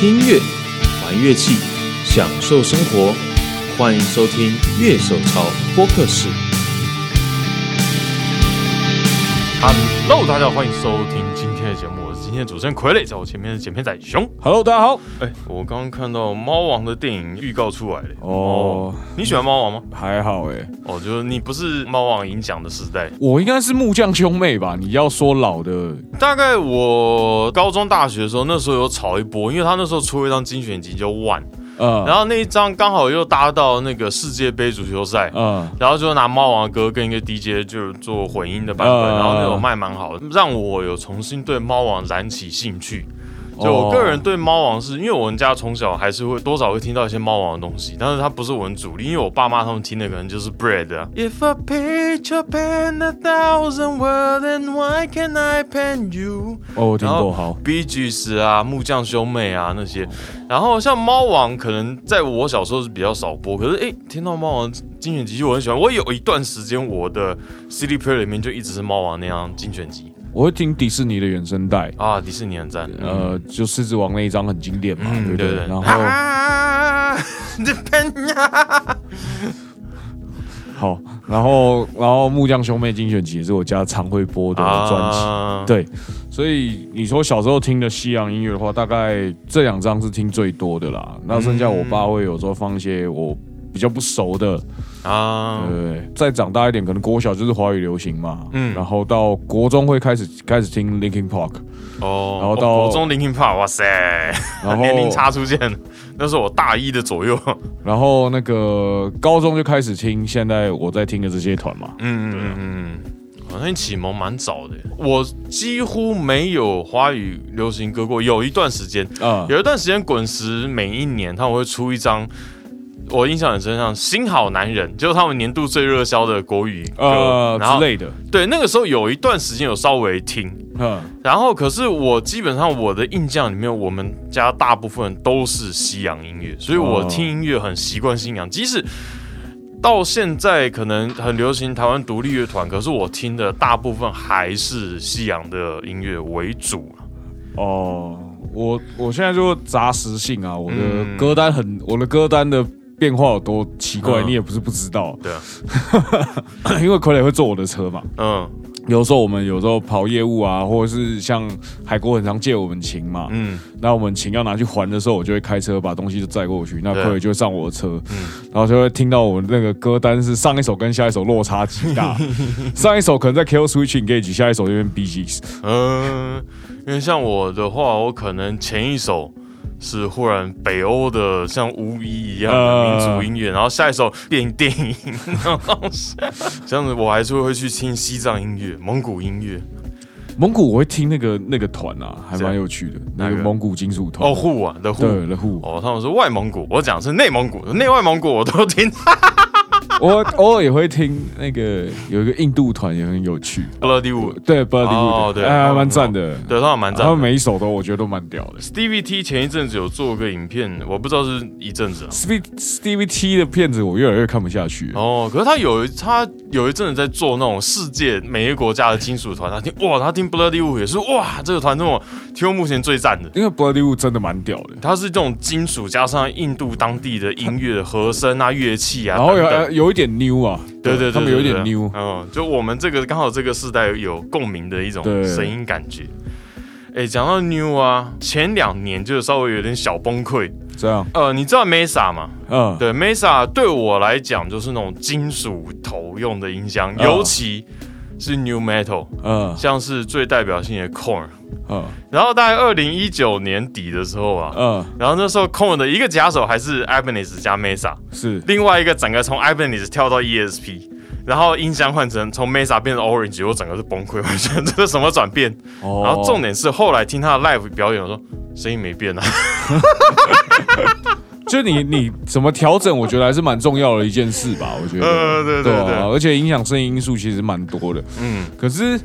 听音乐，玩乐器，享受生活。欢迎收听《乐手潮播客室》。Hello，大家好，欢迎收听今天的节目，今天的主持人傀儡，在我前面的剪片仔熊。Hello，大家好。哎、我刚刚看到猫王的电影预告出来了。哦，你喜欢猫王吗？还好哎，哦，就是你不是猫王影响的时代。我应该是木匠兄妹吧？你要说老的，大概我高中、大学的时候，那时候有炒一波，因为他那时候出了一张精选集叫《One》，嗯，然后那一张刚好又搭到那个世界杯足球赛，嗯，然后就拿猫王的歌跟一个 DJ 就做混音的版本，嗯。然后那种卖蛮好的，让我有重新对猫王燃起兴趣。就我哦个人对猫王是因为我们家从小还是会多少会听到一些猫王的东西，但是它不是我们主力，因为我爸妈他们听的可能就是 Bread 啊。If a pen a thousand words, then why can I pen you？哦，我听过，好，，B G S 啊，木匠兄妹啊那些，然后像猫王，可能在我小时候是比较少播，可是诶，听到猫王精选集就我很喜欢。我有一段时间我的 CD player 里面就一直是猫王那样精选集我会听迪士尼的原声带，啊，迪士尼很赞。呃，就狮子王那一张很经典嘛，对嗯，不对？然后好，然后然后木匠兄妹精选集也是我家常会播的专辑，啊，对，所以你说小时候听的西洋音乐的话，大概这两张是听最多的啦。那剩下我爸会有时候放一些我比较不熟的，啊，对，再长大一点，可能国小就是华语流行嘛，嗯。嗯，然后到国中会开始开始听 Linkin Park，哦，然后到哦国中 Linkin Park，哇塞，然后年龄差出现了，那是我大一的左右。然后那个高中就开始听现在我在听的这些团嘛，嗯嗯嗯嗯，好像启蒙蛮早的。我几乎没有华语流行歌过，有一段时间，啊、有一段时间滚石每一年他们会出一张。我印象很深，像《新好男人》就是他们年度最热销的国语歌，呃之类的，对那个时候有一段时间有稍微听，嗯，然后可是我基本上我的印象里面，我们家大部分都是西洋音乐，所以我哦。听音乐很习惯西洋，即使到现在可能很流行台湾独立乐团，可是我听的大部分还是西洋的音乐为主。哦，我我现在就杂食性啊，我的嗯。歌单很，我的歌单的变化有多奇怪，嗯。你也不是不知道，对啊，因为傀儡会坐我的车嘛，嗯。有时候我们有时候跑业务啊，或者是像海国很常借我们琴嘛，嗯。那我们琴要拿去还的时候，我就会开车把东西就载过去，那傀儡就会上我的车，嗯。然后就会听到我那个歌单是上一首跟下一首落差极大，上一首可能在 Kill Switch Engage，下一首就变 Bee Gees，嗯，因为像我的话，我可能前一首。是忽然北欧的像巫医一样的民族音乐，然后下一首变电影 这样子我还是会去听西藏音乐、蒙古音乐。蒙古我会听那个那个团啊，还蛮有趣的，那个蒙古金属团。哦，护啊的护，对的 Who，哦，他们是外蒙古，我讲是内蒙古，内外蒙古我都听。我偶尔也会听那个有一个印度团也很有趣，Bloody Wood，对 Bloody 哦 Wood，对哎还蛮赞的，对，他们蛮赞。他们每一首都我觉得都蛮屌的。Stevie T 前一阵子有做个影片，我不知道是一阵子啊。Stevie Stevie T 的片子我越来越看不下去。哦，可是他有一他有一阵子在做那种世界每一个国家的金属团，他听哇，他听 Bloody Wood 也是哇，这个团这么听过目前最赞的。因为 Bloody Wood 真的蛮屌的，它是这种金属加上印度当地的音乐和声啊、乐器啊，然后有等等有一点 new 啊，对对对，他们有一点 new，哦，就我们这个刚好这个世代有共鸣的一种对。声音感觉。哎，讲到 new 啊，前两年就稍微有点小崩溃。这样，呃，你知道 Mesa 吗？嗯，对，Mesa 对我来讲就是那种金属头用的音箱，嗯。尤其是 new metal，嗯。像是最代表性的 Corn，。嗯。然后大概二零一九年底的时候啊，嗯，然后那时候 Corn 的一个假手还是 Ibanez 加 Mesa，是。另外一个整个从 Ibanez 跳到 ESP，然后音箱换成从 Mesa 变成 Orange，我整个是崩溃，我觉得这是什么转变？哦。然后重点是后来听他的 live 表演，我说声音没变啊，就你你怎么调整，我觉得还是蛮重要的一件事吧，我觉得，呃对对啊。对而且影响声音因素其实蛮多的，嗯，可是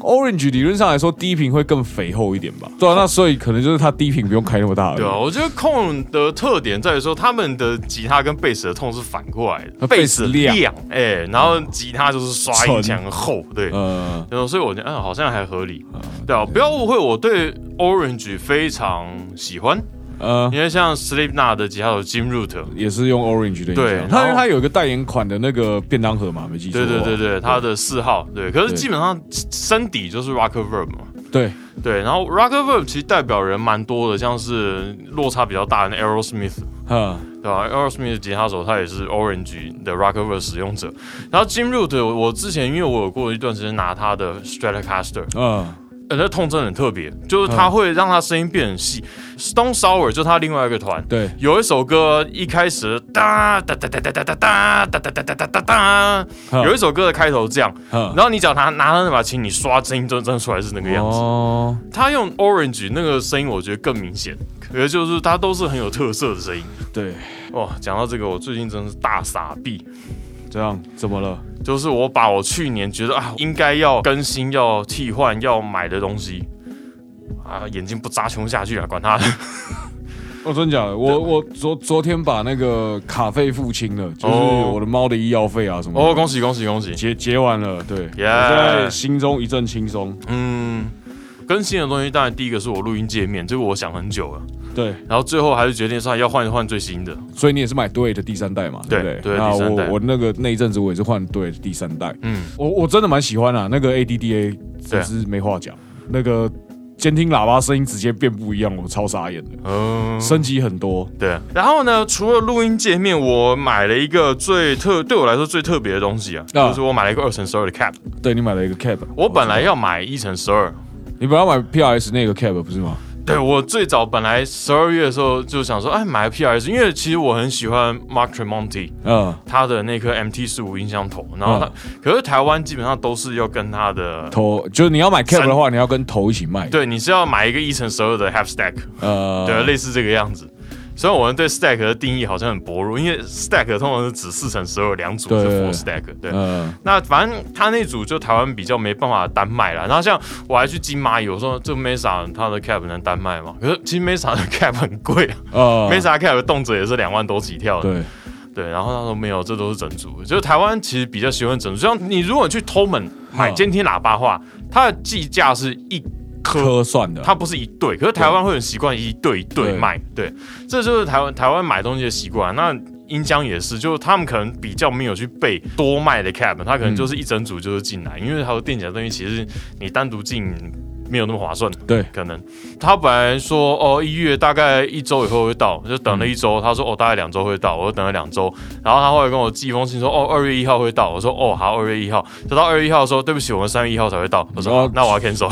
Orange 理论上来说低频会更肥厚一点吧？对啊，那所以可能就是它低频不用开那么大而已。对啊，我觉得控的特点在于说，他们的吉他跟贝斯的痛是反过来的，呃贝斯亮。亮，哎、然后吉他就是刷音墙很厚，对，呃，然后所以我觉得嗯好像还合理，对啊，不要误会，我对 Orange 非常喜欢，呃，因为像 Slipknot 的吉他手 Jim Root，也是用 Orange 的音对箱，它然后它有一个代言款的那个便当盒嘛，没记错对的话。对对对，他的四号，对，可是对基本上身底就是 Rocker Verb 嘛。对对，然后 Rocker Verb 其实代表人蛮多的，像是落差比较大的 Aerosmith，哈，对吧？Aerosmith 的吉他手他也是 Orange 的 Rocker Verb 使用者。然后 Jim Root，我我之前因为我有过一段时间拿他的 Stratocaster，嗯，呃，那痛真的很特别，就是他会让他声音变很细。Stone Sour 就是他另外一个团，对，有一首歌一开始哒哒哒哒哒哒哒哒哒哒哒哒哒哒，有一首歌的开头这样，然后你只要拿拿他那把琴，你刷声音真真出来是那个样子。哦，他用 Orange 那个声音，我觉得更明显，可是就是他都是很有特色的声音。对，哇，讲到这个，我最近真的是大傻逼，这样怎么了？就是我把我去年觉得啊应该要更新、要替换、要买的东西。啊，眼睛不眨穷下去啊，管他的。哦，真假的？我我昨昨天把那个卡费付清了，就是哦我的猫的医药费啊什么。哦，恭喜恭喜恭喜！结结完了，对我现在心中一阵轻松。嗯，更新的东西，当然第一个是我录音界面，这个我想很久了，对，然后最后还是决定说要换一换最新的。所以你也是买对的第三代嘛，对不对？对对那我我那个那一阵子我也是换对的第三代，嗯，我我真的蛮喜欢啊，那个 ADDA 真是没话讲，那个监听喇叭声音直接变不一样，我超傻眼的，嗯，升级很多。对。然后呢，除了录音界面，我买了一个最特对我来说最特别的东西啊，啊就是我买了一个二乘十二的 cap。对你买了一个 cap，我本来要买一乘十二，你本来买 PRS 那个 cap 不是吗？对我最早本来十二月的时候就想说，哎，买个 PRS，因为其实我很喜欢 Mark Tremonti 嗯，他的那颗 MT 四五音箱头，然后他、可是台湾基本上都是要跟他的。头就是你要买 cap 的话，你要跟头一起卖。，对，你是要买一个一乘十二的 half stack，呃，对，类似这个样子。虽然我们对 stack 的定义好像很薄弱，因为 stack 通常是指四乘十二两组是对 full stack，对。呃，那反正他那组就台湾比较没办法单卖了。然后像我还去金蚂蚁，我说这 Mesa 它的 cap 能单卖吗？可是其实 Mesa 的 cap 很贵啊、呃 m e s a cap 动辄也是两万多起跳的。对，对，然后他说没有，这都是整组。就是台湾其实比较喜欢整组，像你如果去偷门买嗯监听喇叭的话，它的计价是一颗科算的，它不是一对，可是台湾会很习惯一对一对对。卖，对，这就是台湾台湾买东西的习惯。那英江也是，就是他们可能比较没有去备多卖的 cap，他可能就是一整组就是进来，因为他的电甲东西其实你单独进没有那么划算，对。可能。他本来说哦一月大概一周以后会到，就等了一周，他说哦大概两周会到，我就等了两周，然后他后来跟我寄一封信说哦二月一号会到，我说哦好二月一号，等到二月一号说对不起我们三月一号才会到，我说、哦那我要 cancel。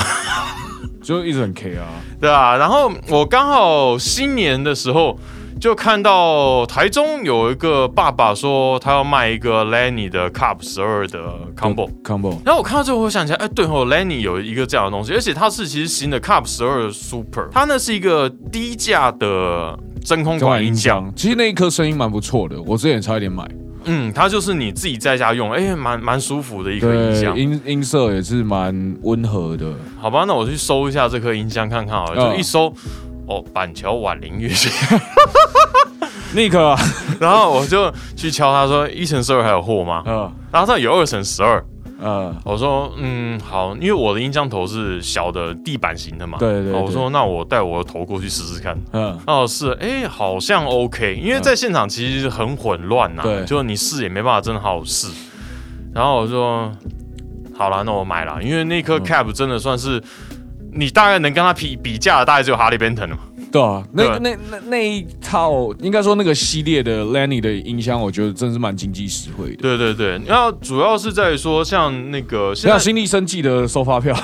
就一直很 K 啊。对啊，然后我刚好新年的时候就看到台中有一个爸爸说他要卖一个 Lenny 的 Cup 十二的 combo，combo，然后我看到之后，我想起来，哎，对哦，Lenny 有一个这样的东西，而且它是其实新的 Cup 十二 Super，它那是一个低价的真空管音箱，箱，其实那一颗声音蛮不错的，我之前差一点买。嗯，它就是你自己在家用，哎，蛮蛮舒服的一颗音，箱。音音色也是蛮温和的。好吧，那我去搜一下这颗音箱看看好了，就嗯一搜，哦，板桥婉玲乐器。那颗啊，然后我就去敲他说一乘十二还有货吗？嗯然后他有二乘十二，呃，我说嗯好，因为我的音箱头是小的地板型的嘛，对对对我说那我带我的头过去试试看。嗯，哦，是，哎，好像 OK，因为在现场其实很混乱呐、对。就你试也没办法真的好好试。然后我说，好了，那我买了，因为那颗 cap 真的算是你大概能跟他比比价的，大概只有哈利 Benton 了嘛。对啊，那那那那一套，应该说那个系列的 Lenny 的音箱，我觉得真是蛮经济实惠的。对对对，然后主要是在于说，像那个现在像新力生技的收发票，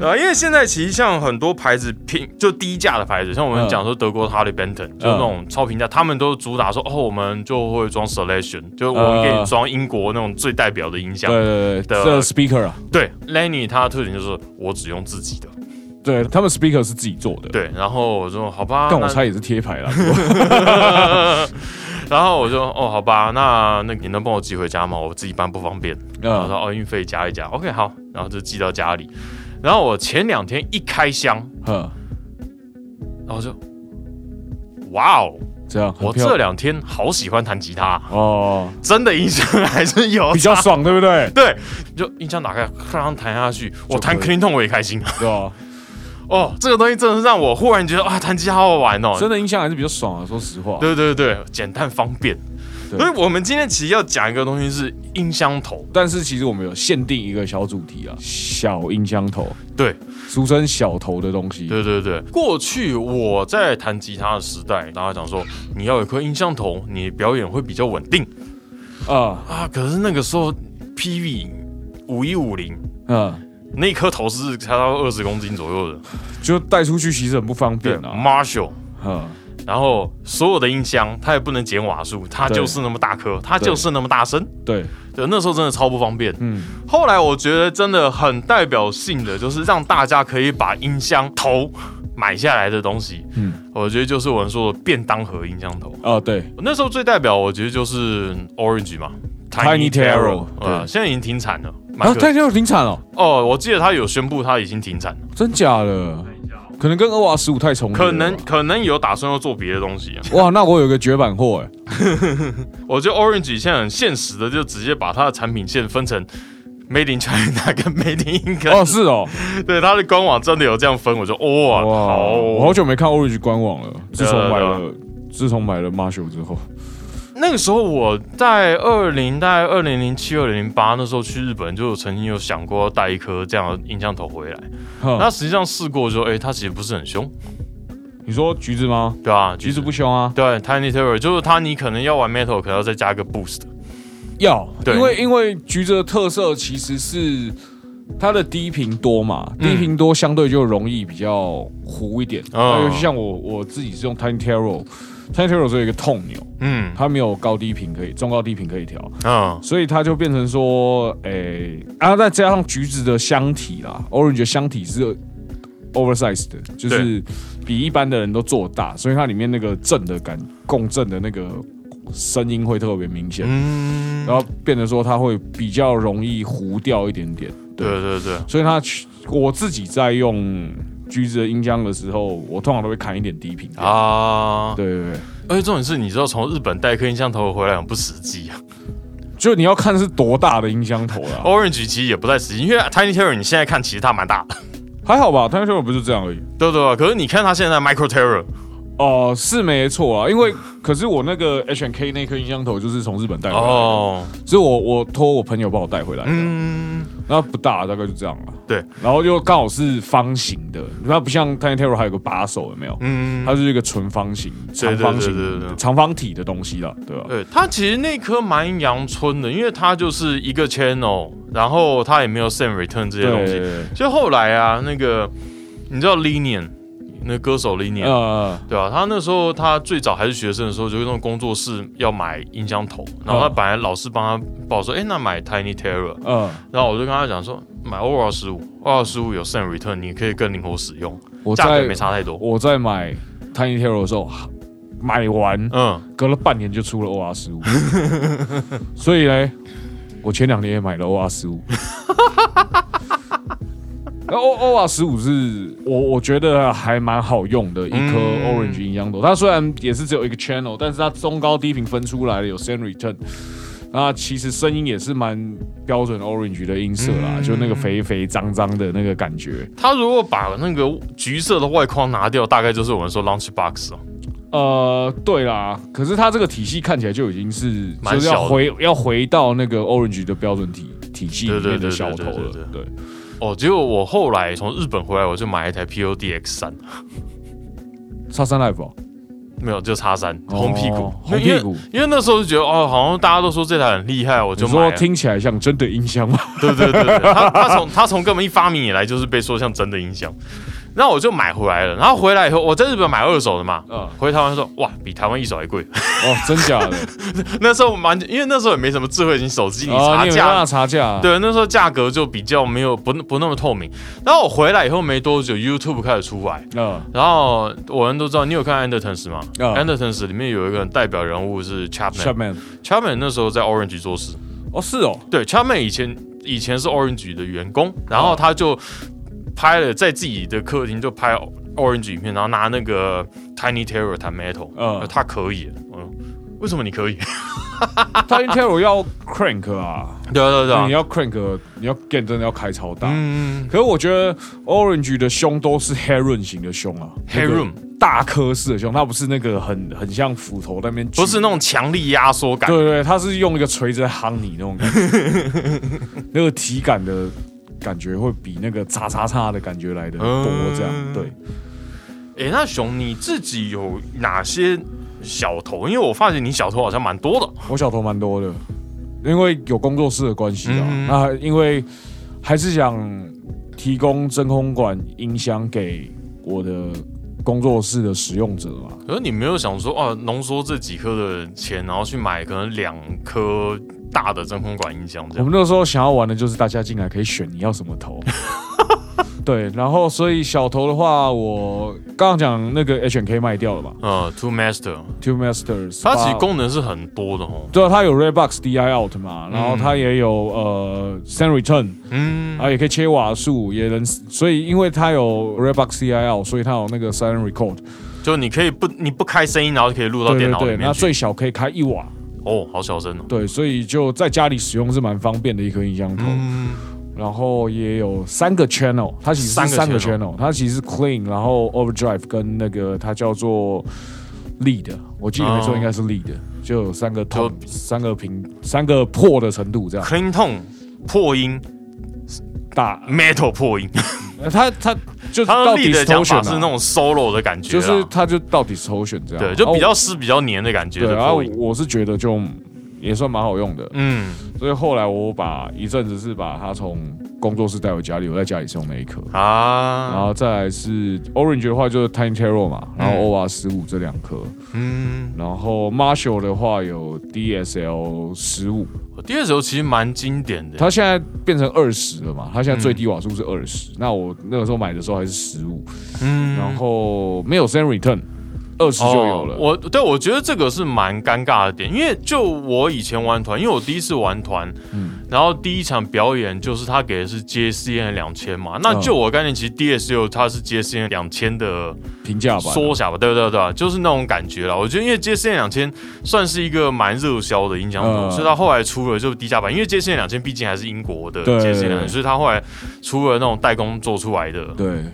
啊，因为现在其实像很多牌子平就低价的牌子，像我们嗯讲说德国的 Harley Benton，、就那种超平价，他们都主打说哦，我们就会装 Selection，就我们给你装英国那种最代表的音响。对对对，的 speaker 啊，对 Lenny 它的特点就是我只用自己的。对他们 speaker 是自己做的。，对，然后我说好吧，但我猜也是贴牌啦。然后我就哦好吧，那那你能帮我寄回家吗？我自己搬不方便。然后嗯说哦运费加一加，OK 好，然后就寄到家里。然后我前两天一开箱，嗯，然后就哇哦。这样我漂这两天好喜欢弹吉他，哦真的音箱还是有。比较爽，对不对？对，就音箱打开，让弹下去，我弹 clean tone 我也开心。对吧？哦，这个东西真的是让我忽然觉得啊，弹吉他好好玩哦，真的音箱还是比较爽啊，说实话。对对对，简单方便。所以我们今天其实要讲一个东西是音箱头，但是其实我们有限定一个小主题啊，小音箱头，对俗称小头的东西。对对对。过去我在弹吉他的时代，大家讲说你要有颗音箱头，你表演会比较稳定啊，啊。可是那个时候 PV 五一五零嗯，那颗头是差到二十公斤左右的，就带出去其实很不方便啊。Marshall。嗯，然后所有的音箱它也不能减瓦数，它就是那么大颗，它就是那么大声。对，对，那时候真的超不方便。嗯，后来我觉得真的很代表性的，就是让大家可以把音箱头买下来的东西。嗯嗯，我觉得就是我们说的便当盒音箱头。啊，对，那时候最代表，我觉得就是 Orange 嘛 Tiny Terror，呃，对现在已经停产了。啊，麦克太就停产了，哦，我记得他有宣布他已经停产了，真假的？可能跟二瓦十五太重叠了，可能可能有打算要做别的东西啊。哇，那我有个绝版货哎，我觉得 Orange 现在很现实的，就直接把它的产品线分成 Made in China 跟 Made in England。哦，是哦，对，它的官网真的有这样分，我就哇，好。哇，我好久没看 Orange 官网了，自从买对了，自从买了 Marshall 之后，那个时候我在二零大概二零零七二零零八那时候去日本，就有曾经有想过要带一颗这样的音箱头回来。那，实际上试过说，哎、它其实不是很凶，你说橘子吗？对啊、橘子不凶啊，对，Tiny Terror 就是它，你可能要玩 Metal，可能要再加一个 Boost。要，对因为因为橘子的特色其实是它的低频多嘛，嗯低频多相对就容易比较糊一点。尤其像我我自己是用 Tiny Terror，Tiny 只有一个痛钮，嗯。它没有高低频可以，中高低频可以调，嗯，所以它就变成说，诶、啊，再加上橘子的箱体啦，Orange 的箱体是 oversized 的，就是比一般的人都做大，所以它里面那个震的感、共振的那个声音会特别明显。嗯，然后变得说它会比较容易糊掉一点点，对。对对，所以它我自己在用橘子的音箱的时候，我通常都会砍一点低频啊，啊，对对对，而且重点是，你知道从日本带颗音箱头回来很不实际啊。就你要看是多大的音箱头啦，Orange 其实也不太实际，因为 Tiny Terror 你现在看其实它蛮大的，还好吧，？Tiny Terror 不是这样而已。对对对。可是你看它现在 Micro Terror，哦、是没错啊，因为可是我那个 H N K 那颗音箱头就是从日本带回来的，哦，是我我托我朋友帮我带回来的，嗯，那不大，大概就这样了。对，然后又刚好是方形的，它不像 Tiny Terror 还有个把手，有没有？嗯，它是一个纯方形、长方形、对对对长方体的东西了，对吧？对，它其实那颗蛮阳春的，因为它就是一个 channel，然后它也没有 send return 这些东西。对，就后来啊，那个你知道 Linian 那歌手 Linian，、呃，对吧、他那时候他最早还是学生的时候，就那种工作室要买音箱头，然后他嗯本来老师帮他报说，哎、那买 Tiny Terror，呃，然后我就跟他讲说，买 OR 十五，OR 十五有 send return，你可以更灵活使用，我价格没差太多。我在买 Tiny Terror 的时候，买完嗯，隔了半年就出了 OR 十五，所以呢，我前两年也买了 OR 十五。那 O O R 十五是我我觉得还蛮好用的一颗嗯 Orange 音箱头，它虽然也是只有一个 channel，但是它中高低频分出来了，有 send return。那其实声音也是蛮标准 Orange 的音色啦，嗯就那个肥肥脏脏的那个感觉。他如果把那个橘色的外框拿掉，大概就是我们说 Launch Box 哦。呃，对啦，可是它这个体系看起来就已经是就是要回要回到那个 Orange 的标准体体系里面的小头对对了对。对，哦，结果我后来从日本回来，我就买一台 POD X 三，叉三 Live 哦没有就叉三红屁股哦，红屁股。因为那时候就觉得哦，好像大家都说这台很厉害，我就你说。听起来像真的音箱嘛？对对对对，他他从他从根本一发明以来就是被说像真的音箱，然后我就买回来了。然后回来以后，我在日本买二手的嘛，嗯，回台湾说哇，比台湾一手还贵。哦，真假的？那时候蛮，因为那时候也没什么智慧型手机，你哦，查价查价？，对，那时候价格就比较没有不不那么透明。然后我回来以后没多久，YouTube 开始出来，嗯然后我们都知道，你有看 Andertons 吗、嗯 a n d e r t o n s 里面有一个人代表人物是 Chapman。，Chapman。Chapman 那时候在 Orange 做事，哦，是哦，对，Chapman 以前以前是 Orange 的员工，然后他就拍了在自己的客厅就拍 Orange 影片，然后拿那个 Tiny Terror 弹 Metal，嗯呃他可以，嗯。为什么你可以？？Tiny Terror 要 crank 啊，对啊对啊对啊你，要 crank，你要 gain 真的要开超大。嗯可是我觉得 Orange 的胸都是 Heron 型的胸啊 Heron 大颗式的胸，它不是那个很很像斧头那边，不是那种强力压缩感，对对，对它是用一个锤子在夯你那种感觉，那个体感的感觉会比那个叉叉叉的感觉来的多，这样嗯对。哎、那熊你自己有哪些小头？因为我发现你小头好像蛮多的。我小头蛮多的，因为有工作室的关系啊。嗯那因为还是想提供真空管音箱给我的工作室的使用者嘛。可是你没有想说，哦、浓缩这几颗的钱，然后去买可能两颗大的真空管音箱。我们那时候想要玩的就是大家进来可以选你要什么头。对，然后所以小头的话，我刚刚讲那个 H N K 卖掉了吧呃，Two Master，，Two Masters，它其实功能是很多的哦。对啊，它有 Redbox DI out 嘛，然后它也有呃 Send Return，嗯，啊，也可以切瓦数，也能，所以因为它有 Redbox ci out 所以它有那个 Silent Record，就你可以不你不开声音，然后就可以录到电脑里面去。那最小可以开一瓦，哦，好小声哦。对，所以就在家里使用是蛮方便的一颗音箱头，嗯，然后也有三个 channel，它其实是三个三个 channel 它其实是 Clean，然后 Overdrive 跟那个它叫做 Lead，我记得没错哦。应该是 Lead，就有三个 tone，三个平，三个破的程度这样，clean tone 破音大，，metal 破音，呃它它就他到的力的讲法是那种 solo 的感觉就，是他就到底抽选这样，对，就比啊较湿、比较黏的感觉对，然后。我是觉得就也算蛮好用的，嗯，所以后来我把一阵子是把它从工作室带回家里，我在家里是用那一颗，然啊，后再来是 Orange 的话就是 Time Terror 嘛，然后嗯。OR 十五这两颗，嗯，然后 Marshall 的话有 DSL 十五，我第二首其实蛮经典的。它现在变成二十了嘛，它现在最低瓦数是二十、那我那个时候买的时候还是十五，嗯。然后没有 Send Return，二十就有了。哦我对我觉得这个是蛮尴尬的点，因为就我以前玩团，因为我第一次玩团，嗯然后第一场表演就是他给的是 JCN 两千嘛，那嗯就我概念，其实 DSU 它是 JCN 两千的评价版啊缩小吧，对对对对，就是那种感觉啦。我觉得因为 JCN 两千算是一个蛮热销的音响组，嗯所以它后来出了就是低价版，因为 JCN 两千毕竟还是英国的对 JCN 两千，所以它后来出了那种代工做出来的，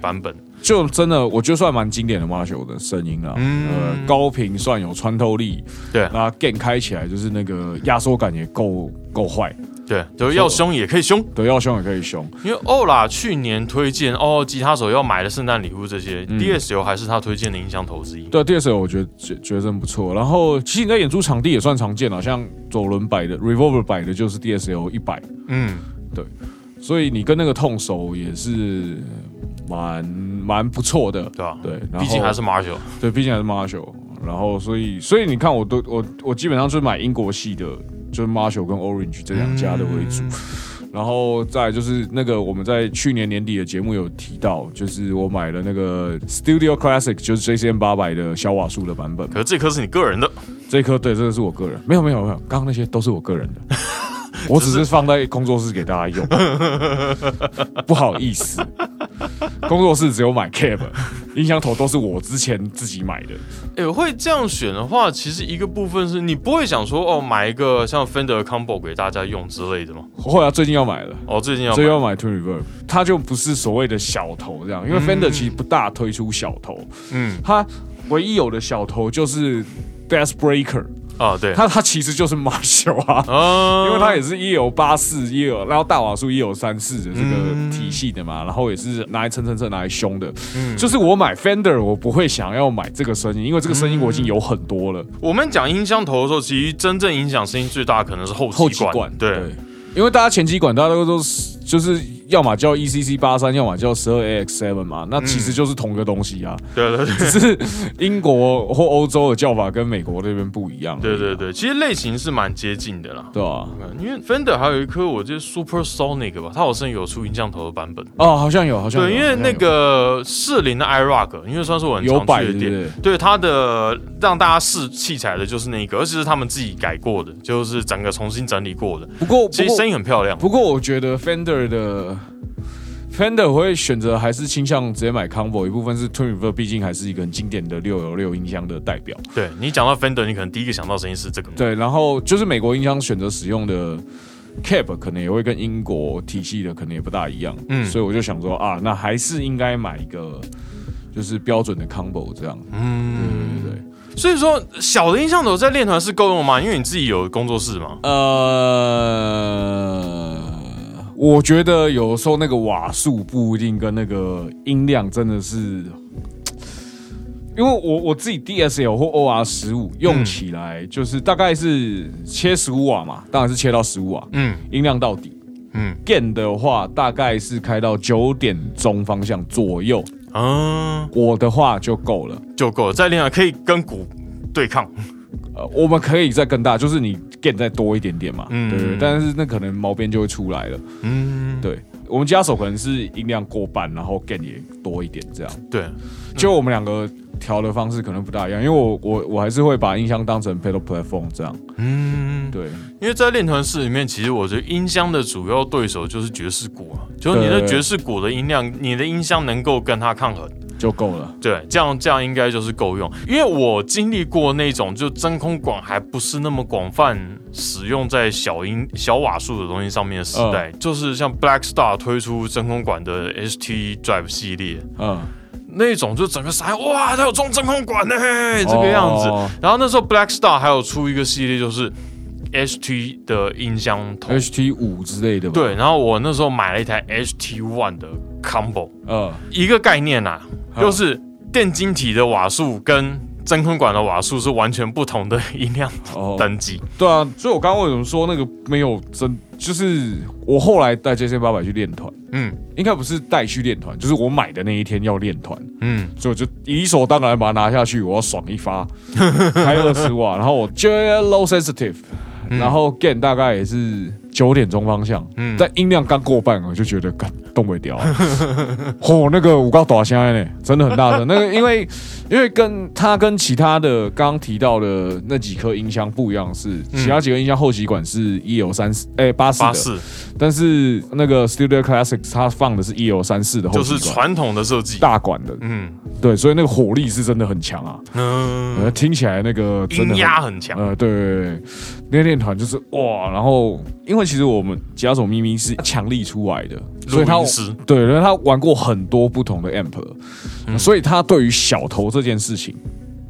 版本。就真的我觉得算蛮经典的 Marshall 的声音啦，嗯。呃，高频算有穿透力，对。那 gain 开起来就是那个压缩感也够够坏，对，就是要凶也可以凶。对，要凶也可以凶，因为欧拉去年推荐哦，吉他手要买的圣诞礼物这些、嗯。DSL 还是他推荐的音箱头之一。对 DSL 我觉得觉觉得真不错，然后其实你在演出场地也算常见了，像左轮摆的 Revolver 摆的就是 DSL 一百，嗯，对所以你跟那个痛手也是蛮蛮不错的，对吧、对，毕竟还是 Marshall。对，毕竟还是 Marshall。然后，所以，所以你看，我都我我基本上就是买英国系的，就是 Marshall 跟 Orange 这两家的为主。然后再来就是那个我们在去年年底的节目有提到，就是我买了那个 Studio Classic，就是 JCM 八百的小瓦数的版本。可是这颗是你个人的，这颗对，这个是我个人，没有没有没有，刚刚那些都是我个人的，我只是放在工作室给大家用，不好意思，工作室只有买 cab，音箱头都是我之前自己买的。哎、会这样选的话，其实一个部分是你不会想说哦，买一个像 Fender Combo 给大家用之类的吗？后来最近要买了。哦，最近要买所以要买 Twin Reverb，它就不是所谓的小头这样，因为 Fender 其实不大推出小头，嗯它唯一有的小头就是 Death Breaker，啊，对，它它其实就是 Marshall 啊。啊，因为它也是一有八四，一有然后大瓦数一有三四的这嗯个体系的嘛，然后也是拿来蹭蹭蹭拿来凶的。嗯就是我买 Fender，我不会想要买这个声音，因为这个声音我已经有很多了。我们讲音箱头的时候，其实真正影响声音最大可能是后后期管，期管对，因为大家前期管大家都都是就是要么叫 ECC 八三，要么叫十二 AX seven 嘛，那其实就是同个东西啊，对对对。只是英国或欧洲的叫法跟美国那边不一样。对对，对，其实类型是蛮接近的啦。对啊，嗯因为 Fender 还有一颗，我记得 Super Sonic 吧，它好像有出音降头的版本。哦，好像有，好像有对，因为那个四零的 iRock，因为算是我很有摆常去的店，对它的让大家试器材的就是那个，而且是他们自己改过的，就是整个重新整理过的，不过其实声音很漂亮。不过我觉得 Fender 的 Fender 会选择还是倾向直接买 combo，一部分是 Twin Reverb，毕竟还是一个很经典的六幺六音箱的代表。对你讲到 Fender，你可能第一个想到声音是这个。对，然后就是美国音箱选择使用的 Cap 可能也会跟英国体系的可能也不大一样，嗯所以我就想说啊，那还是应该买一个就是标准的 combo 这样。嗯，对对对。所以说小的音箱头在练团是够用吗？因为你自己有工作室嘛。呃，我觉得有时候那个瓦数不一定跟那个音量真的是，因为我我自己 DSL 或 OR 十五用起来就是大概是切十五瓦嘛，当然是切到十五瓦，嗯音量到底。嗯 Gain 的话大概是开到九点钟方向左右，啊，我的话就够了。就够了。再练团可以跟鼓对抗。呃，我们可以再更大，就是你 Gain 再多一点点嘛，嗯对对，但是那可能毛边就会出来了。嗯，对，我们家手可能是音量过半，然后 gain 也多一点，这样。对，就我们两个调的方式可能不大一样，因为我我我还是会把音箱当成 pedal platform 这样。嗯，对，因为在练团室里面，其实我觉得音箱的主要对手就是爵士鼓啊，就是你的爵士鼓的音量，你的音箱能够跟它抗衡。就够了。对，这样这样应该就是够用。因为我经历过那种就真空管还不是那么广泛使用在小音小瓦数的东西上面的时代，就是像 Black Star 推出真空管的 HT Drive 系列嗯，那种，就整个傻哇，它有装真空管呢，这个样子。哦然后那时候 Black Star 还有出一个系列，就是 HT 的音箱头。HT 五之类的吧。对，然后我那时候买了一台 HT One 的 Combo，嗯，一个概念呐、嗯就是电晶体的瓦数跟真空管的瓦数是完全不同的音量哦，等级。对啊，所以我刚刚为什么说那个没有真，就是我后来带 J C 八百去练团，嗯。应该不是带去练团，就是我买的那一天要练团，嗯，所以我就理所当然把它拿下去，我要爽一发，开二十瓦，然后我就 low sensitive，、然后 gain 大概也是九点钟方向，嗯但音量刚过半，我就觉得干动不掉，嚯、那个五高大声呢，真的很大声，那个因为因为跟它跟其他的刚刚提到的那几颗音箱不一样是，其他几个音箱后期管是 E L 三四哎八四的，但是那个 Studio Classics 它放的是 E L 三四的后就是传统的设计。大管的，嗯对，所以那个火力是真的很强啊，嗯，呃，听起来那个真的音很压很强。呃，对，那个练团就是哇，然后因为其实我们吉他手咪咪是强力出来的，所以他对，因为他玩过很多不同的 amp，、所以他对于小头这件事情，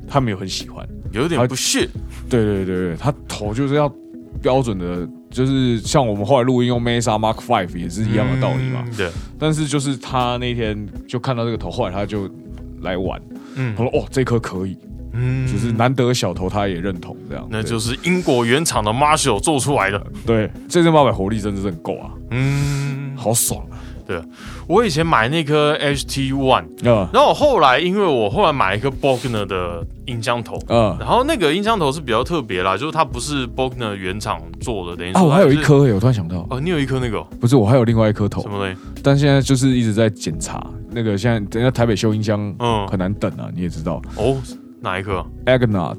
他没有很喜欢。有点不屑。对对对对，他头就是要标准的，就是像我们后来录音用 Mesa Mark Five 也是一样的道理嘛。嗯对，但是就是他那天就看到这个头，后来他就来玩，嗯他说哦这颗可以，嗯，就是难得小头他也认同这样，那就是英国原厂的 Marshall 做出来的。对，这阵八百活力真的是很够啊，嗯，好爽啊！对，我以前买那颗 HT One，嗯。然后我后来因为我后来买一颗 Bogner 的音箱头，嗯。然后那个音箱头是比较特别啦，就是它不是 Bogner 原厂做的，等于说啊，我还有一颗耶，我突然想到，哦，你有一颗那个？哦不是我还有另外一颗头。什，么东西？但现在就是一直在检查那个，现在等一下台北修音箱嗯。很难等啊，你也知道。哦，哪一颗？，Agnat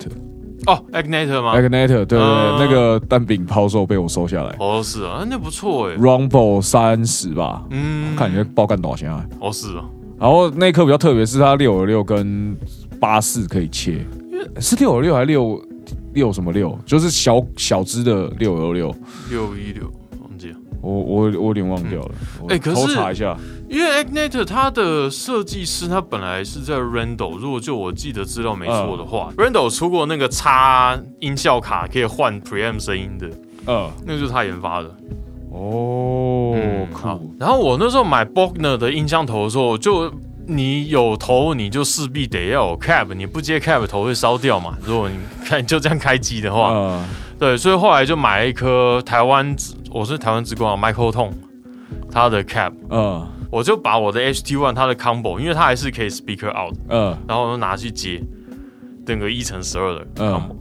哦，Agnator 吗？Agnator 对对对，嗯那个蛋饼抛售被我收下来哦，是啊，那不错哎。，Rumble 三十吧，嗯，看你会爆干多少钱啊？哦是啊，然后那一颗比较特别，是它六二六跟八四可以切，是六二六还是六六什么六？就是小小只的六二六，六一六。我我我有点忘掉了，我哎可是偷查一下，因为 Agnator 它的设计师他本来是在 Randall，如果就我记得资料没错的话、r a n d a l l 出过那个插音效卡可以换 preamp 声音的，呃，那个就是他研发的。哦，好酷，然后我那时候买 Bogner 的音箱头的时候，就你有头，你就势必得要有 cap，你不接 cap 头会烧掉嘛。如果你看就这样开机的话，呃，对，所以后来就买了一颗台湾之，我是台湾之光啊 Michael Tong，他的 cap，嗯，我就把我的 HT One 它的 combo，因为它还是可以 speaker out，嗯，然后我就拿去接整个一乘十二的嗯。combo，、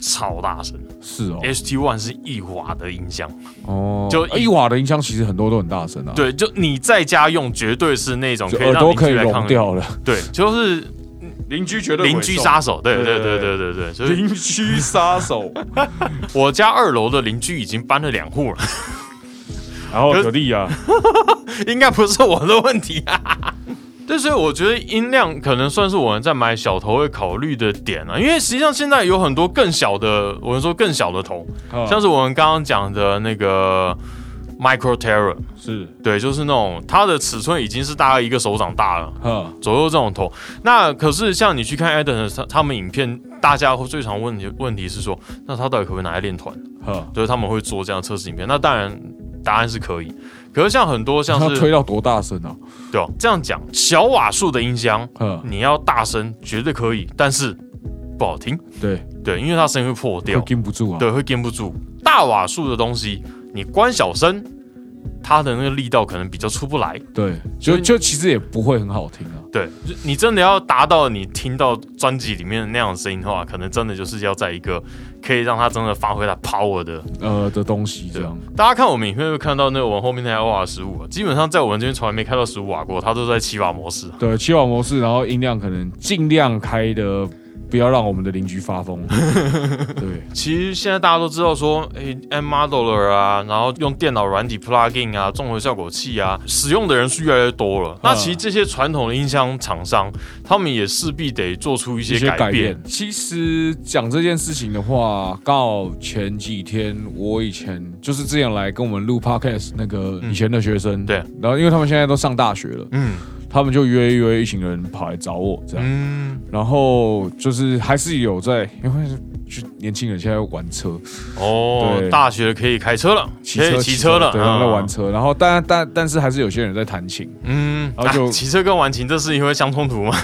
超大声。是哦，，HT One 是一瓦的音箱，哦，就就一瓦的音箱其实很多都很大声啊，，对，就你在家用绝对是那种可以让邻耳朵可以融掉了，对，就是邻居绝对邻居杀手，对对对对。对对，邻居杀手，我家二楼的邻居已经搬了两户了，然后隔壁啊，应该不是我的问题啊，但是我觉得音量可能算是我们在买小头会考虑的点啊，因为实际上现在有很多更小的，我们说更小的头，像是我们刚刚讲的那个。Micro Terra，是对，就是那种它的尺寸已经是大概一个手掌大了哈左右这种头。那可是像你去看 Eden 他他们影片，大家会最常问题问题是说，那他到底可不可以拿来练团？哈，就是他们会做这样测试影片。那当然答案是可以，可是像很多像是要推到多大声啊？对哦，这样讲，小瓦数的音箱，哈，你要大声绝对可以，但是不好听。对，对，因为它声音会破会掉，禁不住啊。对，会跟不住。大瓦数的东西，你关小声，它的那个力道可能比较出不来。对，就就其实也不会很好听啊。对，你真的要达到你听到专辑里面的那样的声音的话，可能真的就是要在一个可以让它真的发挥它 power 的。呃的东西这样。大家看我们影片会看到那个我们后面那台 OR 十五，基本上在我们这边从来没开到十五瓦过，它都在七瓦模式。对，七瓦模式，然后音量可能尽量开的，不要让我们的邻居发疯。对，其实现在大家都知道说，诶 m Modeler 啊，然后用电脑软体 plugin 啊，综合效果器啊，使用的人数越来越多了。那其实这些传统的音箱厂商，他们也势必得做出一一些些改变。其实讲这件事情的话，刚好前几天我以前就是这样来跟我们录 podcast 那个以前的学生，对，然后因为他们现在都上大学了，嗯他们就约一约一群人跑来找我这样，嗯，然后就是还是有在，因为就年轻人现在玩车，哦，大学可以开车了，可以骑车骑车了，对，他们在玩嗯。车，然后但但但是还是有些人在弹琴，嗯，然后就啊骑车跟玩琴这事情会相冲突吗？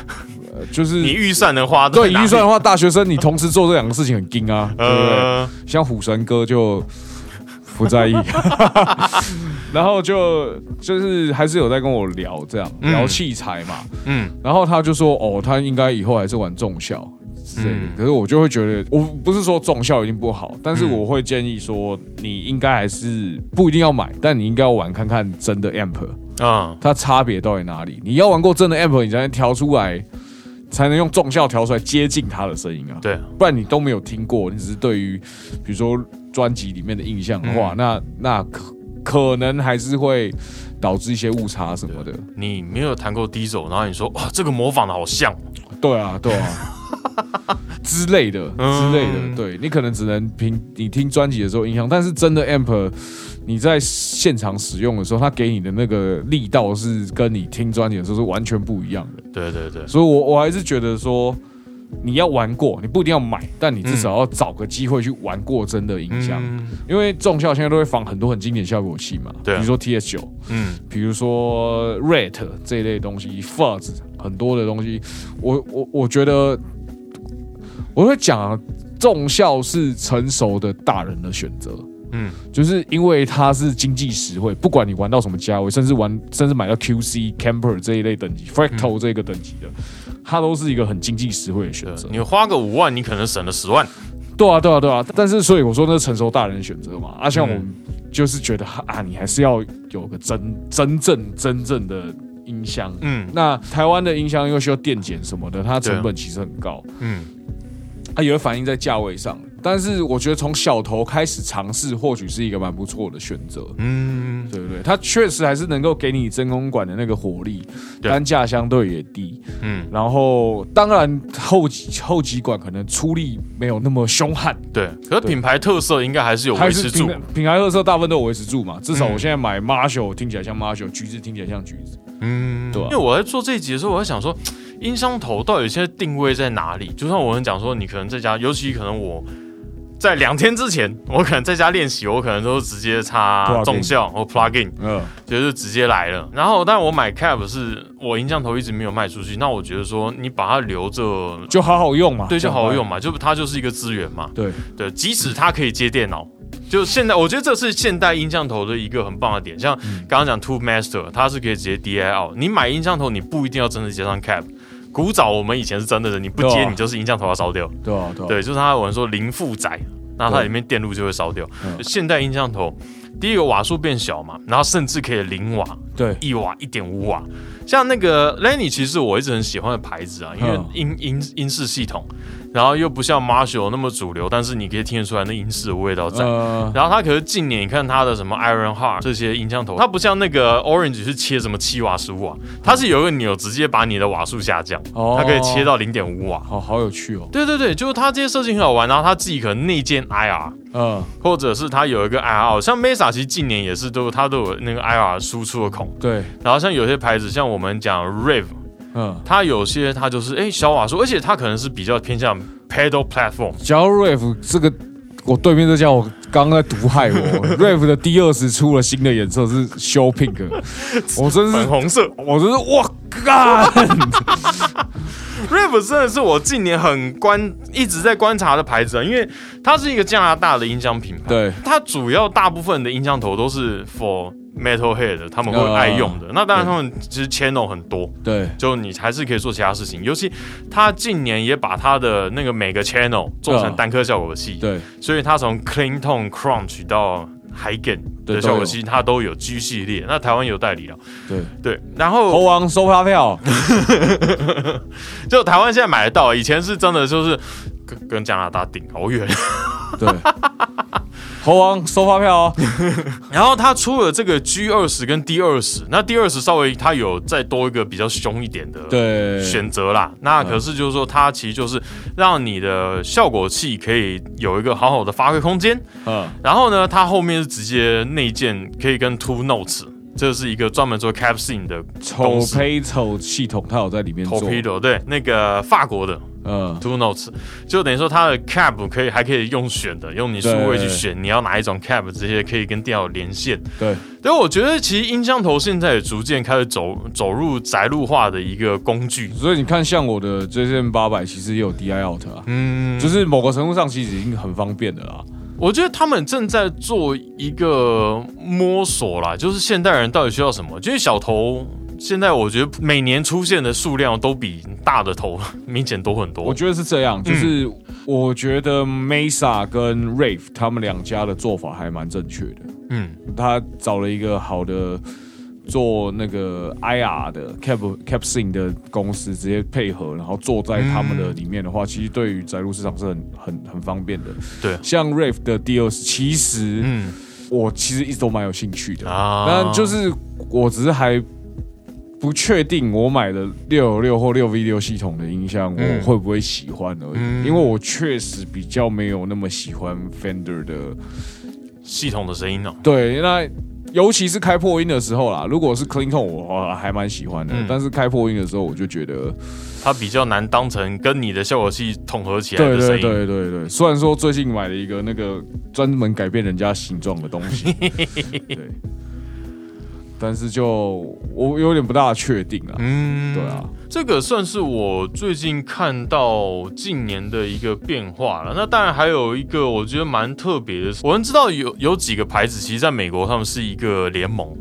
呃 就是你预算能花对预算的话，大学生你同时做这两个事情很硬啊，对不对？呃，像虎神哥就不在意，然后就就是还是有在跟我聊这样嗯。聊器材嘛，嗯。然后他就说哦，他应该以后还是玩重效之类的。嗯。可是我就会觉得，我不是说重效一定不好，但是嗯。我会建议说，你应该还是不一定要买，但你应该要玩看看真的 amp 啊，它差别到底哪里？你要玩过真的 amp，你才能调出来，才能用重效调出来接近他的声音啊。对，不然你都没有听过，你只是对于比如说专辑里面的印象的话，嗯那那可可能还是会导致一些误差什么的。你没有弹过 D 手，然后你说哇，这个模仿的好像，对啊，对啊。之类的嗯之类的，对你可能只能凭你听专辑的时候印象，但是真的 amp 你在现场使用的时候，它给你的那个力道是跟你听专辑的时候是完全不一样的。对对对，所以我我还是觉得说，你要玩过，你不一定要买，但你至少要找个机会去玩过真的音箱，嗯。因为众效现在都会仿很多很经典效果器嘛，对啊。比如说 TS 九，嗯。比如说 Rat 这一类东西，Fuzz 很多的东西，我我我觉得我会讲啊，重效是成熟的大人的选择。嗯就是因为它是经济实惠，不管你玩到什么价位，甚至玩甚至买到 QC、Camper 这一类等级、Fractal 这个等级的，它都是一个很经济实惠的选择，。你花个五万，你可能省了十万。对啊，对啊，对啊。但是所以我说那是成熟大人的选择嘛。啊，像我就是觉得啊，你还是要有个真真正真正的音箱。嗯那台湾的音箱又需要电检什么的，它成本其实很高，嗯它也会反映在价位上。但是我觉得从小头开始尝试，或许是一个蛮不错的选择。嗯，对不对？它确实还是能够给你真空管的那个火力，单价相对也低。嗯，然后当然后级后级管可能出力没有那么凶悍，对。可是品牌特色应该还是有维持住。品品牌特色大部分都有维持住嘛。至少嗯我现在买 Marshall 听起来像 Marshall，橘子听起来像橘子。嗯，对啊因为我在做这一集的时候，我在想说，音箱头到底现在定位在哪里？就算我们讲说，你可能在家，尤其可能我。在两天之前，我可能在家练习，我可能都直接插重效或 plugin，嗯，就是直接来了。然后，但我买 cap 是我音像头一直没有卖出去，那我觉得说你把它留着，就好好用嘛，对，就好好用嘛。就它就是一个资源嘛。对，对，即使它可以接电脑，就现在我觉得这是现代音像头的一个很棒的点。像嗯刚刚讲 Tube Master，它是可以直接 DI out。你买音像头，你不一定要真的接上 cap。古早我们以前是真的的，你不接你就是音像头要烧掉。对啊，对啊，对，就是它有人说零负载，那它对。里面电路就会烧掉。嗯。现代音像头，第一个瓦数变小嘛，然后甚至可以零瓦、对，一瓦、一点五瓦。像那个 Lenny，其实我一直很喜欢的牌子啊，因为嗯。音音音视系统，然后又不像 Marshall 那么主流，但是你可以听得出来那英式的味道在。呃，然后它可是近年你看它的什么 Iron Heart 这些音箱头，它不像那个 Orange 是切什么七瓦十五瓦，它是有一个钮直接把你的瓦数下降，哦。它可以切到零点五瓦。好好有趣哦，对对对，就是它这些设计很好玩，然后它自己可能内建 IR，嗯，或者是它有一个 IR，像 Mesa 其实近年也是都它都有那个 IR 输出的孔，对，然后像有些牌子像我们讲 Rave，嗯，它有些它就是哎小瓦数，而且它可能是比较偏向 pedal platform，假如 Rave 这个，我对面这家伙刚刚在毒害我，Rave 的 D 二十出了新的颜色是 Show Pink，我真是，粉红色。我真是，我干，Rave 真的是我近年很观一直在观察的牌子啊，因为它是一个加拿大的音箱品牌，对，它主要大部分的音箱头都是 for metalhead，他们会呃爱用的。那当然，他们其实 channel 很多，对，就你还是可以做其他事情。尤其他近年也把他的那个每个 channel 做成嗯单颗效果器，对，所以他从 clean tone crunch 到 high gain 的效果器，它都有 G 系列。那台湾有代理了，对，对。然后猴王收发票，就台湾现在买得到，以前是真的就是跟跟加拿大顶好远。对，猴王收发票哦，然后它出了这个 G 二十跟 D 二十，那 D 二十稍微它有再多一个比较凶一点的对，选择啦。那可是就是说，它其实就是让你的效果器可以有一个好好的发挥空间。嗯，然后呢，它后面是直接内建可以跟 Two Notes，这是一个专门做 capsing 的丑公司。胚丑系统，它有在里面做，Torpedo，对，那个法国的嗯，Two Notes，就等于说它的 cap 可以还可以用选的，用你数位去选你要哪一种 cap，这些可以跟电脑连线。对，对，我觉得其实音箱头现在也逐渐开始走走入宅路化的一个工具。所以你看，像我的 JCM 八百，其实也有 DI out 啊，嗯，就是某个程度上其实已经很方便的啦。我觉得他们正在做一个摸索啦，就是现代人到底需要什么？就是小头现在我觉得每年出现的数量都比大的头明显多很多。我觉得是这样，就是我觉得 Mesa 跟 Rave 他们两家的做法还蛮正确的。嗯，他找了一个好的做那个 IR 的 Cap Capsing 的公司，直接配合，然后坐在他们的里面的话，其实对于载入市场是很很很方便的。对。像 Rave 的 D 二十，其实嗯。我其实一直都蛮有兴趣的，啊。但就是我只是还不确定我买的六六或六 V 六系统的音箱嗯。我会不会喜欢而已，嗯。因为我确实比较没有那么喜欢 Fender 的，系统的声音哦，对，那尤其是开破音的时候啦，如果是 Clean Tone 我还蛮喜欢的，嗯。但是开破音的时候我就觉得，它比较难当成跟你的效果器统合起来对对的声音。对对对，虽然说最近买了一个那个专门改变人家形状的东西，对。但是就我有点不大确定啊，嗯。对啊，这个算是我最近看到近年的一个变化了。那当然还有一个我觉得蛮特别的，我们知道有有几个牌子，其实在美国他们是一个联盟，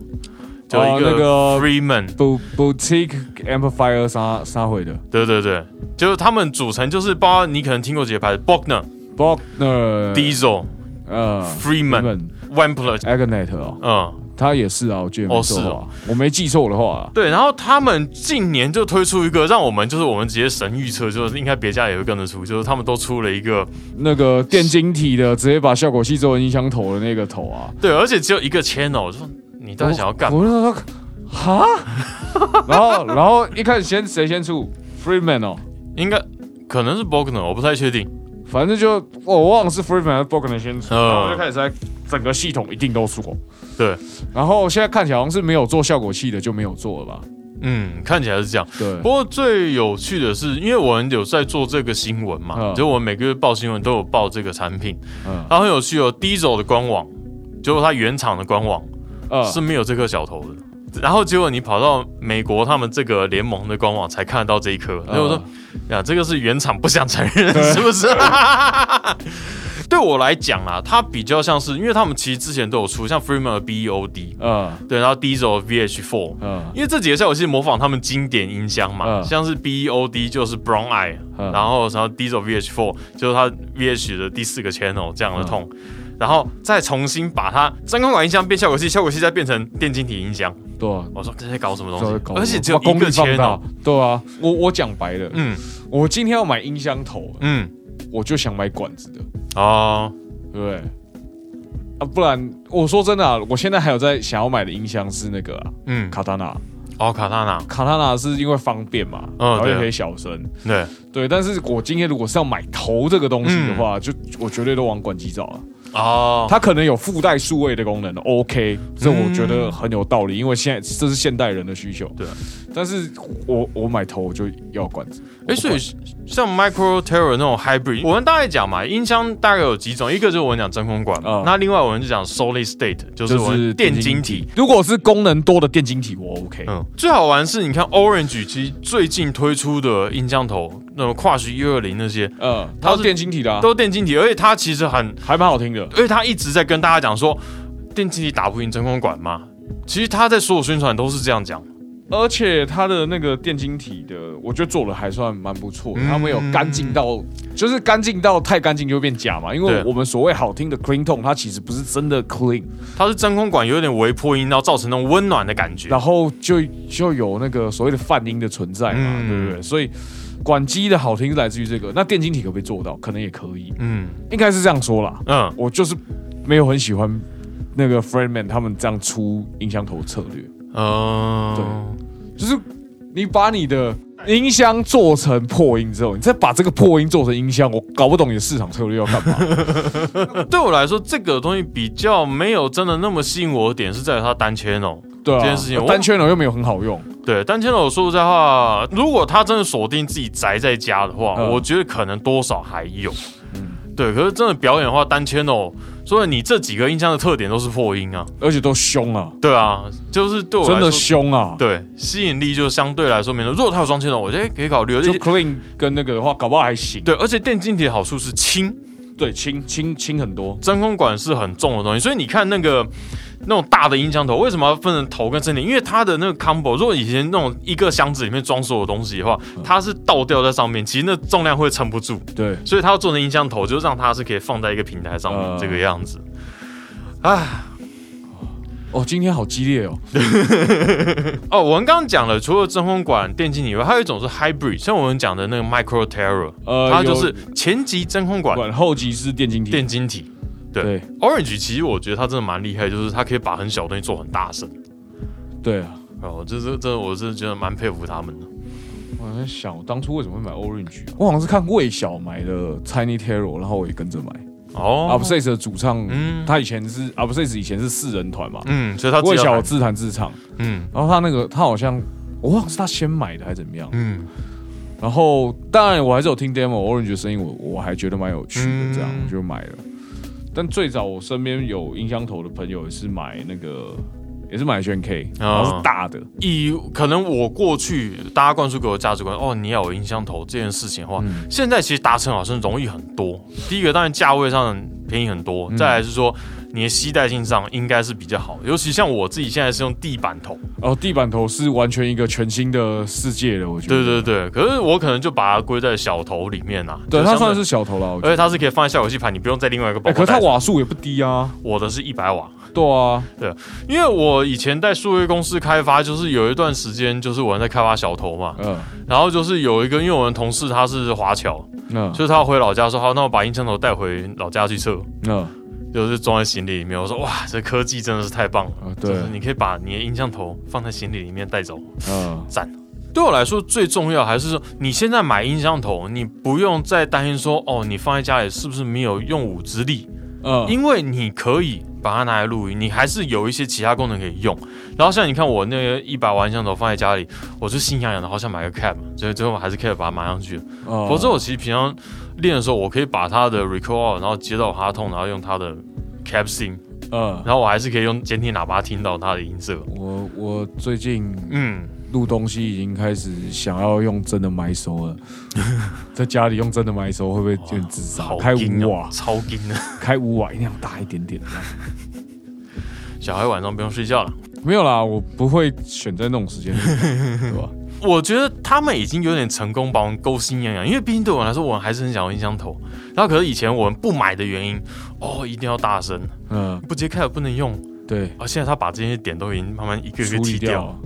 叫一哦那个 Freeman，、Boutique Amplifier 杀杀回的。对对对，就是他们组成就是包括你可能听过几个牌子，Bogner、Bogner Diesel、呃 Freeman、Wampler，Agnet 哦，嗯。他也是啊，我记得没错的哦是哦，我没记错的话啊，对，然后他们近年就推出一个，让我们就是我们直接神预测，就是应该别家也会跟着出，就是他们都出了一个，那个电晶体的直接把效果器做成音箱头的那个头啊，对，而且只有一个 channel，我说你到底想要干嘛？哈，然后然后一开始先谁先出 Freeman 哦，应该可能是 Bogner，我不太确定。反正就我忘了是 Freeman 还是 Bogner 先出，嗯然后我就开始在整个系统一定都出过，对，然后现在看起来好像是没有做效果器的就没有做了吧？嗯，看起来是这样。对不，过最有趣的是，因为我们有在做这个新闻嘛，嗯就我们每个月报新闻都有报这个产品，嗯然后很有趣哦，Diesel 的官网，结果它原厂的官网嗯是没有这颗小头的。然后结果你跑到美国他们这个联盟的官网才看得到这一颗，所以我说呀，这个是原厂不想承认，是不是？对我来讲啊，它比较像是，因为他们其实之前都有出，像 Freeman 的 BEOD，嗯。对，然后 Diesel 的 VH Four，嗯。因为这几个效果器模仿他们经典音箱嘛，嗯。像是 BEOD 就是 Brown Eye，、嗯。然后然后 Diesel VH4 就是它 VH 的第四个 channel 这样的痛，然后再重新把它真空管音箱变效果器，效果器再变成电晶体音箱。对啊，我说这些搞什么东西？而且只有一个 channel。，对啊，我我讲白了，嗯。我今天要买音箱头，嗯我就想买管子的，啊，对不对？啊，不然我说真的啊，我现在还有在想要买的音箱是那个啊，嗯，卡塔纳。哦，卡塔纳，卡塔纳是因为方便嘛，嗯对然后也可以小声。对，对，但是我今天如果是要买头这个东西的话，就我绝对都往管机找了。哦，它可能有附带数位的功能，OK，这我觉得很有道理，因为现在这是现代人的需求。对啊，但是我我买头我就要管子。哎，所以像 Micro Terror 那种 Hybrid，我们大概讲嘛，音箱大概有几种，一个就是我们讲真空管那另外我们就讲 Solid State，就是我们电晶体。。如果是功能多的电晶体，我 OK。嗯，最好玩是，你看 Orange 其实最近推出的音箱头，那种跨区一二零那些呃，它是电晶体的、啊，都电晶体，而且它其实很，还蛮好听的。而且它一直在跟大家讲说，电晶体打不赢真空管嘛。其实他在所有宣传都是这样讲，而且它的那个电晶体的，我觉得做的还算蛮不错的。嗯它没有干净到，就是干净到太干净就会变假嘛。因为对我们所谓好听的 clean tone，它其实不是真的 clean，它是真空管有点微破音，然后造成那种温暖的感觉。然后就就有那个所谓的泛音的存在嘛，嗯对不对？所以管机的好听是来自于这个。那电晶体可不可以做到？可能也可以，嗯应该是这样说啦。嗯，我就是没有很喜欢那个 Friendman 他们这样出音箱头策略。呃，对就是你把你的音箱做成破音之后，你再把这个破音做成音箱，我搞不懂你的市场策略要干嘛。对我来说，这个东西比较没有真的那么吸引我的点是在于它单 channel。对啊，这件事情我单圈楼又没有很好用，对，单 channel 说实在话，如果他真的锁定自己宅在家的话，嗯我觉得可能多少还有。对，可是真的表演的话，单 channel，所以你这几个音箱的特点都是破音啊。而且都凶啊，对啊，就是对我来说，真的凶啊。对吸引力就相对来说没那么。如果它有双 channel，我觉得可以考虑。而就且 clean 跟那个的话，搞不好还行。对，而且电竞体的好处是轻，对，轻轻轻很多。真空管是很重的东西，所以你看那个那种大的音箱头，为什么要分成头跟身体？因为它的那个 combo，如果以前那种一个箱子里面装所有东西的话，它是倒吊在上面，其实那重量会撑不住，对，所以它要做成音箱头，就是让它是可以放在一个平台上面、呃这个样子。唉，哦，今天好激烈哦。哦，我们刚刚讲了，除了真空管、电晶体以外，还有一种是 hybrid，像我们讲的那个 micro terror，、呃它就是前级真空管、管后级是电晶体。电晶体。对。对。Orange 其实我觉得它真的蛮厉害，就是它可以把很小的东西做很大声。对啊，哦，这这这，我是觉得蛮佩服他们的。我在想，我当初为什么会买 Orange？啊？我好像是看魏小买的 Tiny Terror，然后我也跟着买。哦。U p s e 的主唱，嗯。他以前是 u p s e 以前是四人团嘛，嗯，所以他魏小自弹自唱，嗯。然后他那个他好像我忘了是他先买的还是怎么样，嗯。然后当然我还是有听 demo Orange 的声音，我我还觉得蛮有趣的，嗯。这样我就买了。但最早我身边有音箱头的朋友也是买那个，也是买 Gen K，然后是大的，以可能我过去大家灌输给我的价值观，哦，你要有音箱头这件事情的话，嗯。现在其实达成好像容易很多。第一个当然价位上便宜很多，嗯。再来是说你的携带性上应该是比较好，尤其像我自己现在是用地板头，哦，地板头是完全一个全新的世界了，我觉得。对对对，可是我可能就把它归在小头里面啊，对，它算是小头了。而且它是可以放在效果器盘，你不用再另外一个包哎，可是它。瓦数也不低啊。我的是一百瓦，对啊，对因为我以前在数位公司开发，就是有一段时间，就是我在开发小头嘛，嗯，然后就是有一个，因为我们同事他是华侨，嗯。就是他回老家说，好，那我把音箱头带回老家去测，那就是装在行李里面。我说哇，这科技真的是太棒了，啊，对就是，你可以把你的音像头放在行李里面带走，嗯，赞。对我来说最重要还是说，你现在买音箱头，你不用再担心说，哦，你放在家里是不是没有用武之地，嗯，因为你可以把它拿来录音，你还是有一些其他功能可以用。然后像你看我那个一百万音箱头放在家里，我就心痒痒的，好想买个 cab，所以最后还是 cab 把它买上去了。哦否则我其实平常练的时候，我可以把他的 record out，然后接到哈痛，然后用他的 capsing，嗯，然后我还是可以用监听喇叭听到他的音色。我我最近嗯，录东西已经开始想要用真的麦收了，在家里用真的麦收会不会有点自杀？好开五瓦，超金的。开五瓦一定要大一点点。小孩晚上不用睡觉了。没有啦，我不会选在那种时间，对吧？我觉得他们已经有点成功把我们勾心痒痒，因为毕竟对我来说，我还是很想要音箱头。然后可是以前我们不买的原因，哦，一定要大声，嗯，不接开不能用。对，啊，现在他把这些点都已经慢慢一个一个处理踢掉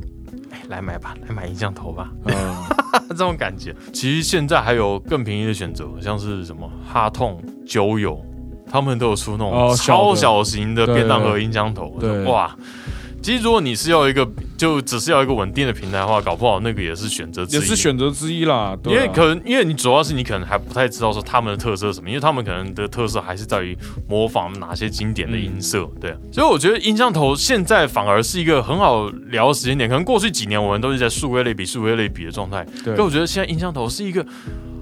来买吧，来买音箱头吧，嗯，这种感觉。其实现在还有更便宜的选择，像是什么哈痛、九友，他们都有出那种超小型的便当盒音箱头。对哇！其实如果你是要一个，就只是要一个稳定的平台的话，搞不好那个也是选择之一。也是选择之一啦。对啊因为可能，因为你主要是你可能还不太知道说他们的特色是什么，因为他们可能的特色还是在于模仿哪些经典的音色，对。所以我觉得音箱头现在反而是一个很好聊的时间点，可能过去几年我们都是在数位类比、数位类比的状态，对可我觉得现在音箱头是一个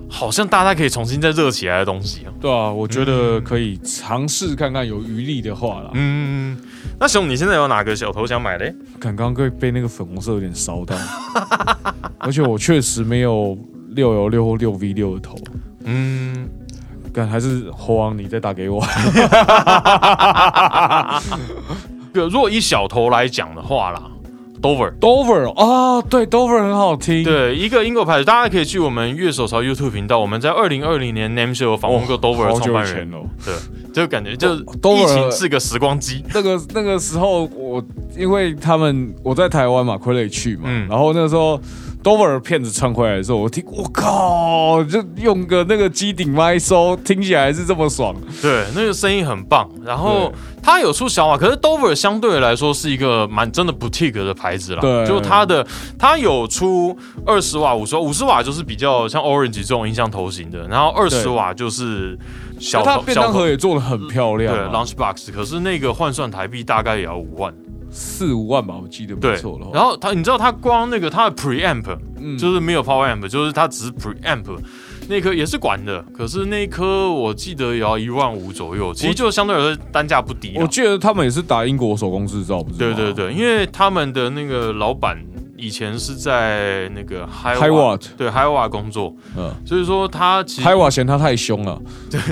好像大家可以重新再热起来的东西啊。对啊，我觉得可以尝试看看，有余力的话啦。嗯，那熊，你现在有哪个小头想买嘞？看刚刚被被那个粉红色有点烧到，而且我确实没有六幺六或六 V 六的头，嗯，干还是猴王你再打给我。如果以小头来讲的话啦，Dover。Dover 啊，对，Dover 很好听。对，一个英国牌子，大家可以去我们乐手潮 YouTube 频道，我们在二零二零年 Name Show 有访问过 Dover 的创办人，哦。对，就感觉就 Dover 疫情是个时光机，那个那个时候我因为他们我在台湾嘛，傀儡去嘛，嗯然后那个时候 Dover 的片子传回来的时候，我听我靠，就用个那个机顶麦收，听起来是这么爽。对，那个声音很棒。然后对它有出小瓦，可是 Dover 相对来说是一个蛮真的 boutique 的牌子啦。对就它的它有出二十瓦、五十瓦，五十瓦就是比较像 Orange 这种音箱头型的，然后二十瓦就是小那它便当盒也做的很漂亮、啊，Lunch Box，可是那个换算台币大概也要五万。四五万吧，我记得没对错了。，然后它，你知道它光那个它的 preamp，、嗯就是没有 power amp，就是它只是 preamp，那颗也是管的，可是那颗我记得也要一万五左右，其实就相对来说单价不低啊我。记得他们也是打英国手工制造，不是？对对对，因为他们的那个老板以前是在那个 Hi Hi Watt 对 Hi Watt 工作，嗯，所以说他其实海瓦嫌他太凶了，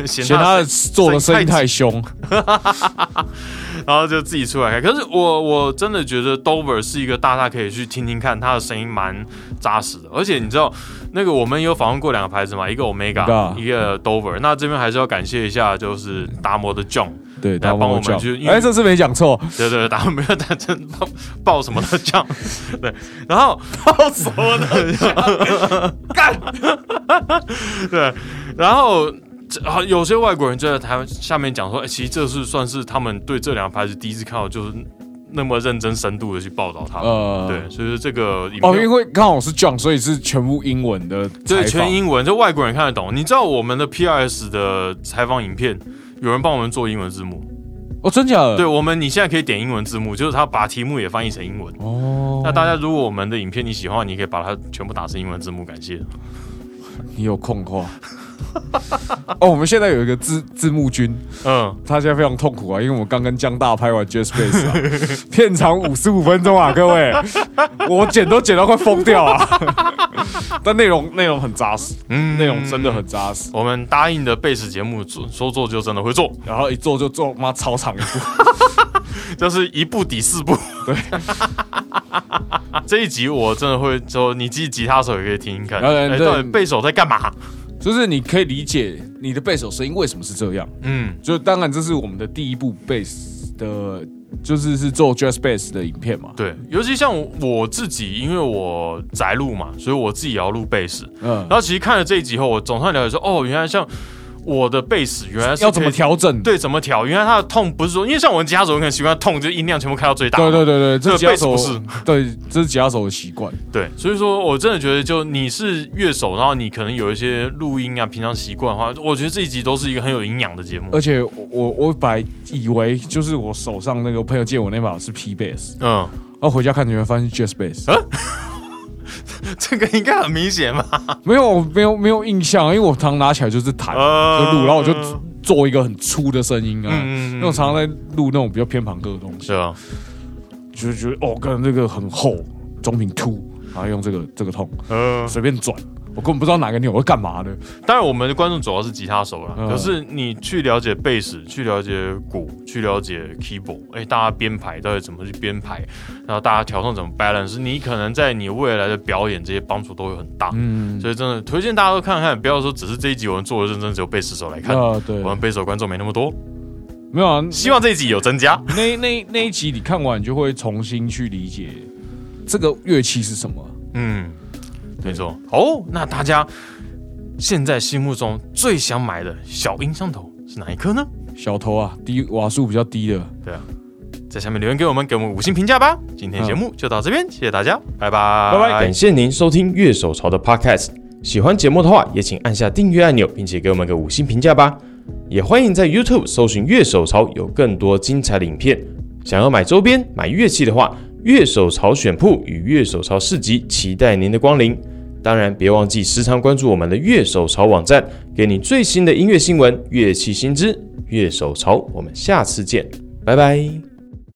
嫌嫌他做的声音太凶。然后就自己出来开。可是我我真的觉得 Dover 是一个大家可以去听听看，他的声音蛮扎实的。而且你知道，那个我们有访问过两个牌子嘛，一个 Omega，Omega 一个 Dover。那这边还是要感谢一下，就是达摩的 John，对，来他帮我们叫去哎，这次没讲错，对对对，达摩没有打真报报什么的 John，对，然后报什么的干，对，然后。这啊，有些外国人就在台湾下面讲说，哎、其实这是算是他们对这两个牌子第一次看到，就是那么认真深度的去报道他们。呃，对，所以说这个影哦，片因为刚好是 John，所以是全部英文的对。全英文，就外国人看得懂。你知道我们的 PRS 的采访影片，有人帮我们做英文字幕。哦，真假的？对，我们你现在可以点英文字幕，就是他把题目也翻译成英文。哦，那大家如果我们的影片你喜欢，你可以把它全部打成英文字幕，感谢。你有空的话。哦，我们现在有一个字字幕君，嗯，他现在非常痛苦啊，因为我们刚跟江大拍完 Jazz 啊，片长五十五分钟啊，各位，我剪都剪到快疯掉啊！但内容内容很扎实，嗯。内容真的很扎实，我们答应的贝斯节目做说做就真的会做，然后一做就做妈超长一部，就是一部抵四部。对，这一集我真的会说，你自己吉他手也可以听听看，哎，对到底贝手在干嘛？就是你可以理解你的贝手声音为什么是这样。嗯，就当然这是我们的第一部贝斯的，就是是做 Jazz Bass 的影片嘛。对，尤其像我自己，因为我宅录嘛，所以我自己也要录贝斯。嗯然，后其实看了这一集后，我总算了解说，哦，原来像我的贝斯原来是要怎么？调整？对，怎么调？原来它的痛不是说，因为像我们吉他手可能习惯痛，就音量全部开到最大嘛。对对对对，这是吉他手贝斯不是对，这是吉他手的习惯。对，所以说我真的觉得，就你是乐手，然后你可能有一些录音啊，平常习惯的话，我觉得这一集都是一个很有营养的节目。而且我我我本来以为就是我手上那个朋友借我那把是 P bass，嗯，然后回家看你会发现 Jazz bass，、这个应该很明显吧？没有没有没有印象，因为我常拿起来就是弹呃就录，然后我就做一个很粗的声音啊，嗯嗯嗯因为我常常在录那种比较偏旁歌的东西。是，啊，就觉得哦，跟这个很厚，中频凸，然后用这个这个痛嗯，随便转，我根本不知道哪个钮是干嘛的。当然我们的观众主要是吉他手啦，嗯可是你去了解贝斯，去了解鼓，去了解 keyboard，哎、大家编排到底怎么去编排，然后大家调整怎么 balance，你可能在你未来的表演这些帮助都会很大。嗯，所以真的推荐大家都看看，不要说只是这一集我们做的认真，只有贝斯手来看，啊对我，们贝斯手观众没那么多，没有啊，希望这一集有增加。那那那一集你看完，你就会重新去理解这个乐器是什么？嗯，没错。哦，那大家现在心目中最想买的小音箱头是哪一颗呢？小头啊，低瓦数比较低的。对啊，在下面留言给我们，给我们五星评价吧。今天节目就到这边，谢谢大家，拜拜，拜拜感谢您收听月手潮的 Podcast。喜欢节目的话，也请按下订阅按钮，并且给我们个五星评价吧。也欢迎在 YouTube 搜寻乐手潮，有更多精彩的影片。想要买周边、买乐器的话，乐手潮选铺与乐手潮市集期待您的光临。当然，别忘记时常关注我们的乐手潮网站，给你最新的音乐新闻、乐器新知。乐手潮，我们下次见，拜拜。